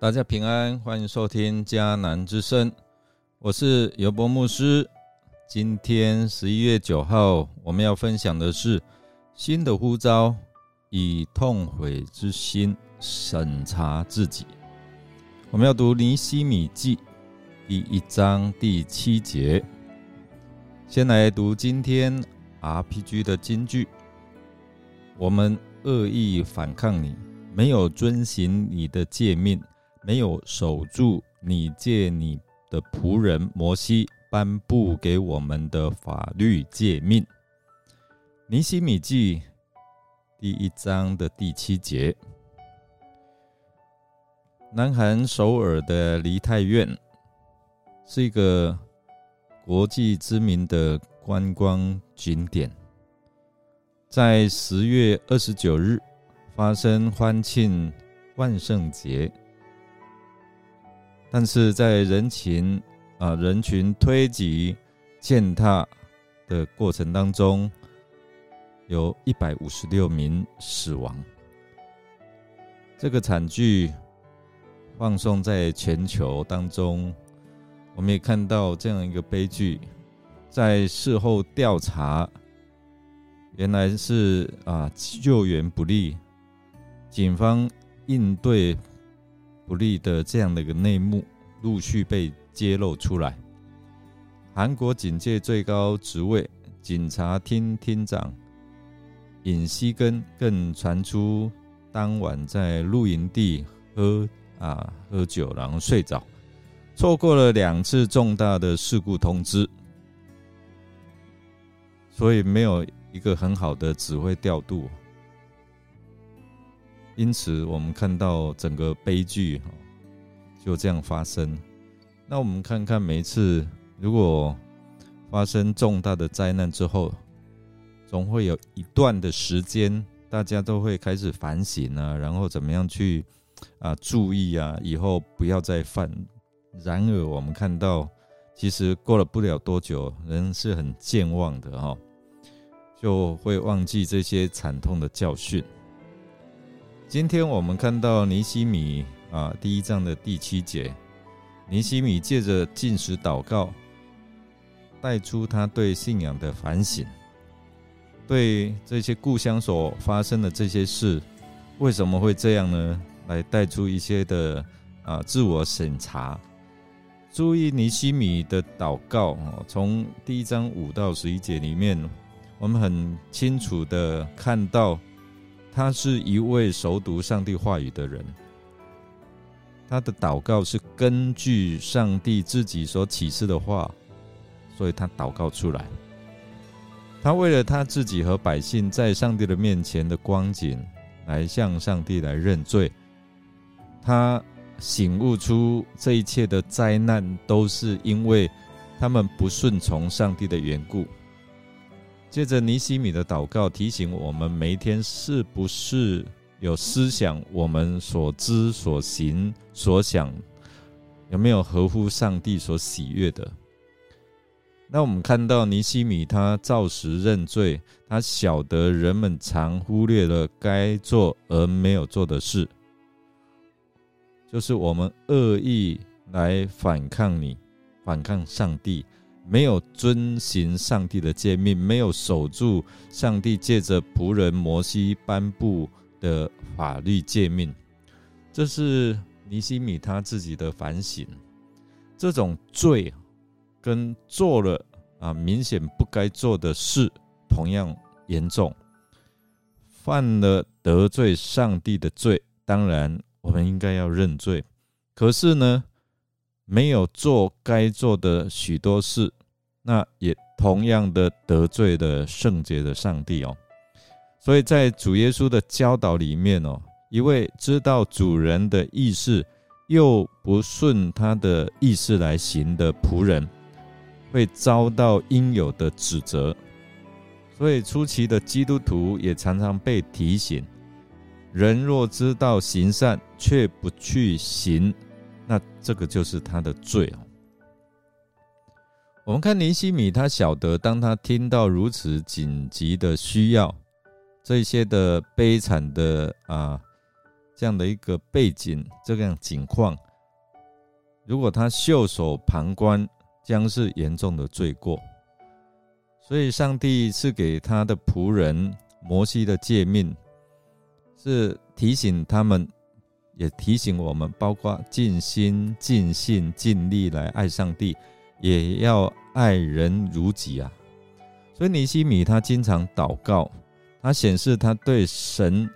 大家平安，欢迎收听迦南之声，我是尤博牧师。今天十一月九号，我们要分享的是新的呼召，以痛悔之心审查自己。我们要读尼西米记第一章第七节。先来读今天 RPG 的金句：我们恶意反抗你，没有遵行你的诫命。没有守住你借你的仆人摩西颁布给我们的法律诫命。尼西米记第一章的第七节。南韩首尔的梨泰院是一个国际知名的观光景点，在十月二十九日发生欢庆万圣节。但是在人群啊人群推挤践踏的过程当中，有一百五十六名死亡。这个惨剧放送在全球当中，我们也看到这样一个悲剧。在事后调查，原来是啊救援不力，警方应对。不利的这样的一个内幕陆续被揭露出来。韩国警界最高职位警察厅厅长尹锡根更传出当晚在露营地喝啊喝酒，然后睡着，错过了两次重大的事故通知，所以没有一个很好的指挥调度。因此，我们看到整个悲剧就这样发生。那我们看看，每一次如果发生重大的灾难之后，总会有一段的时间，大家都会开始反省啊，然后怎么样去啊注意啊，以后不要再犯。然而，我们看到，其实过了不了多久，人是很健忘的哈，就会忘记这些惨痛的教训。今天我们看到尼西米啊，第一章的第七节，尼西米借着进食祷告，带出他对信仰的反省，对这些故乡所发生的这些事，为什么会这样呢？来带出一些的啊自我审查。注意尼西米的祷告哦，从第一章五到十一节里面，我们很清楚的看到。他是一位熟读上帝话语的人，他的祷告是根据上帝自己所启示的话，所以他祷告出来。他为了他自己和百姓在上帝的面前的光景，来向上帝来认罪。他醒悟出这一切的灾难都是因为他们不顺从上帝的缘故。接着尼西米的祷告提醒我们：每一天是不是有思想？我们所知、所行、所想，有没有合乎上帝所喜悦的？那我们看到尼西米他照实认罪，他晓得人们常忽略了该做而没有做的事，就是我们恶意来反抗你，反抗上帝。没有遵行上帝的诫命，没有守住上帝借着仆人摩西颁布的法律诫命，这是尼西米他自己的反省。这种罪跟做了啊明显不该做的事同样严重，犯了得罪上帝的罪，当然我们应该要认罪。可是呢，没有做该做的许多事。那也同样的得罪了圣洁的上帝哦，所以在主耶稣的教导里面哦，一位知道主人的意思又不顺他的意思来行的仆人，会遭到应有的指责。所以初期的基督徒也常常被提醒：人若知道行善却不去行，那这个就是他的罪。我们看尼西米，他晓得，当他听到如此紧急的需要，这些的悲惨的啊这样的一个背景，这样景况，如果他袖手旁观，将是严重的罪过。所以，上帝赐给他的仆人摩西的诫命，是提醒他们，也提醒我们，包括尽心、尽性、尽力来爱上帝，也要爱人如己啊。所以，尼西米他经常祷告，他显示他对神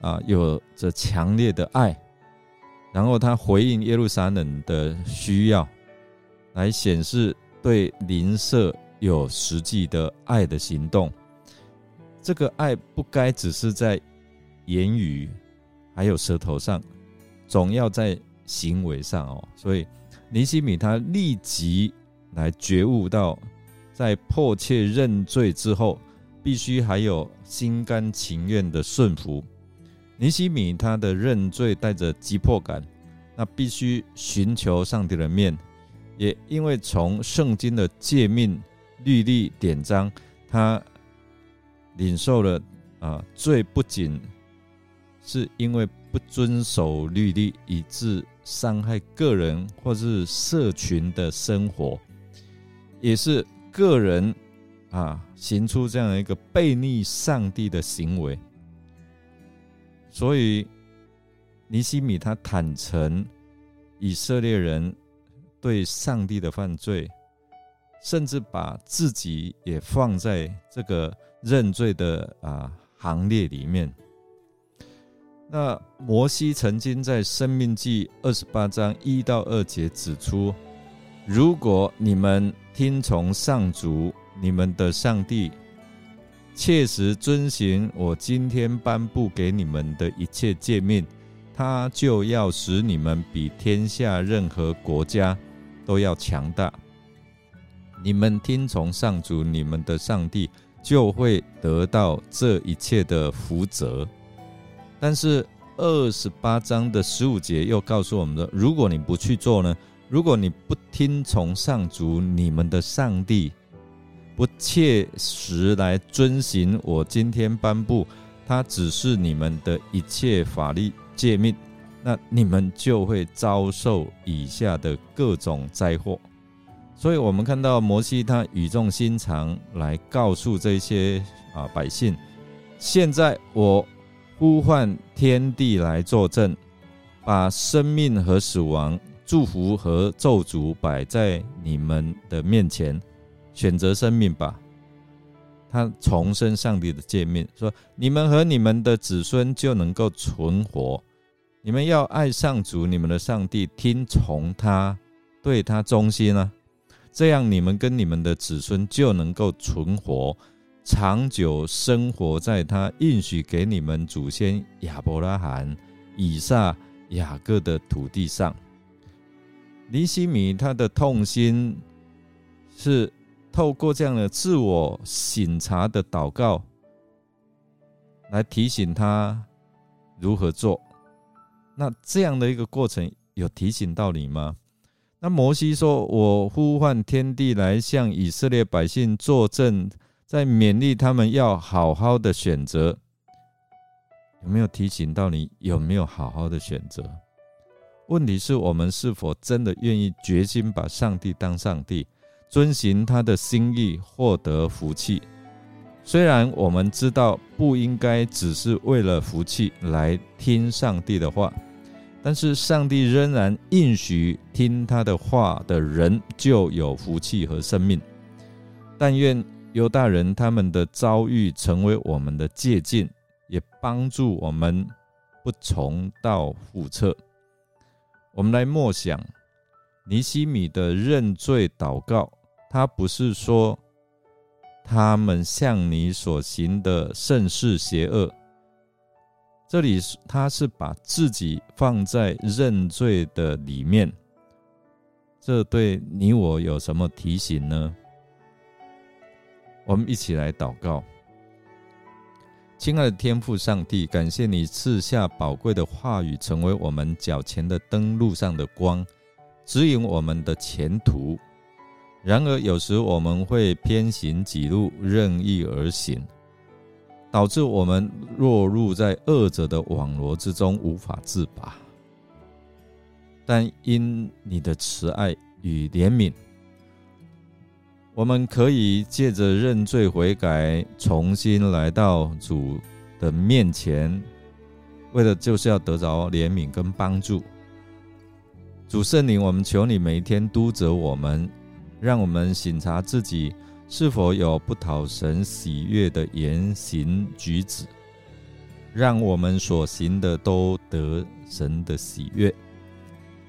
啊有着强烈的爱，然后他回应耶路撒冷的需要，来显示对邻舍。有实际的爱的行动，这个爱不该只是在言语，还有舌头上，总要在行为上哦。所以尼西米他立即来觉悟到，在迫切认罪之后，必须还有心甘情愿的顺服。尼西米他的认罪带着急迫感，那必须寻求上帝的面，也因为从圣经的诫命。律例典章，他领受了啊罪，不仅是因为不遵守律例，以致伤害个人或是社群的生活，也是个人啊行出这样一个背逆上帝的行为。所以尼西米他坦诚以色列人对上帝的犯罪。甚至把自己也放在这个认罪的啊行列里面。那摩西曾经在《生命记》二十八章一到二节指出：如果你们听从上主你们的上帝，切实遵行我今天颁布给你们的一切诫命，他就要使你们比天下任何国家都要强大。你们听从上主你们的上帝，就会得到这一切的福泽。但是二十八章的十五节又告诉我们的：如果你不去做呢？如果你不听从上主你们的上帝，不切实来遵行我今天颁布他指示你们的一切法律诫命，那你们就会遭受以下的各种灾祸。所以，我们看到摩西他语重心长来告诉这些啊百姓：现在我呼唤天地来作证，把生命和死亡、祝福和咒诅摆在你们的面前，选择生命吧。他重申上帝的诫命，说：你们和你们的子孙就能够存活。你们要爱上主你们的上帝，听从他，对他忠心啊。这样，你们跟你们的子孙就能够存活，长久生活在他应许给你们祖先亚伯拉罕、以撒、雅各的土地上。尼西米他的痛心是透过这样的自我省察的祷告，来提醒他如何做。那这样的一个过程，有提醒到你吗？那摩西说：“我呼唤天地来向以色列百姓作证，在勉励他们要好好的选择。有没有提醒到你？有没有好好的选择？问题是我们是否真的愿意决心把上帝当上帝，遵循他的心意，获得福气？虽然我们知道不应该只是为了福气来听上帝的话。”但是上帝仍然应许听他的话的人就有福气和生命。但愿犹大人他们的遭遇成为我们的借鉴，也帮助我们不重蹈覆辙。我们来默想尼西米的认罪祷告，他不是说他们向你所行的甚是邪恶。这里，他是把自己放在认罪的里面，这对你我有什么提醒呢？我们一起来祷告，亲爱的天父上帝，感谢你赐下宝贵的话语，成为我们脚前的灯，路上的光，指引我们的前途。然而，有时我们会偏行己路，任意而行。导致我们落入在恶者的网罗之中，无法自拔。但因你的慈爱与怜悯，我们可以借着认罪悔改，重新来到主的面前，为的就是要得着怜悯跟帮助。主圣灵，我们求你每天督责我们，让我们省察自己是否有不讨神喜悦的言行举止，让我们所行的都得神的喜悦。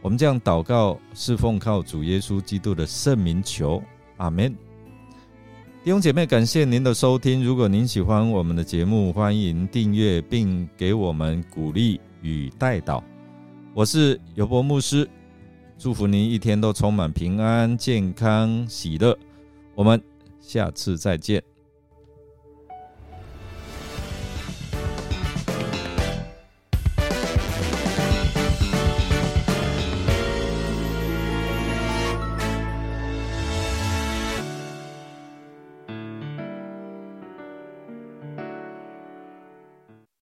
我们这样祷告，是奉靠主耶稣基督的圣名求，阿门。弟兄姐妹，感谢您的收听。如果您喜欢我们的节目，欢迎订阅并给我们鼓励与带导。我是尤伯牧师。祝福您一天都充满平安、健康、喜乐。我们下次再见。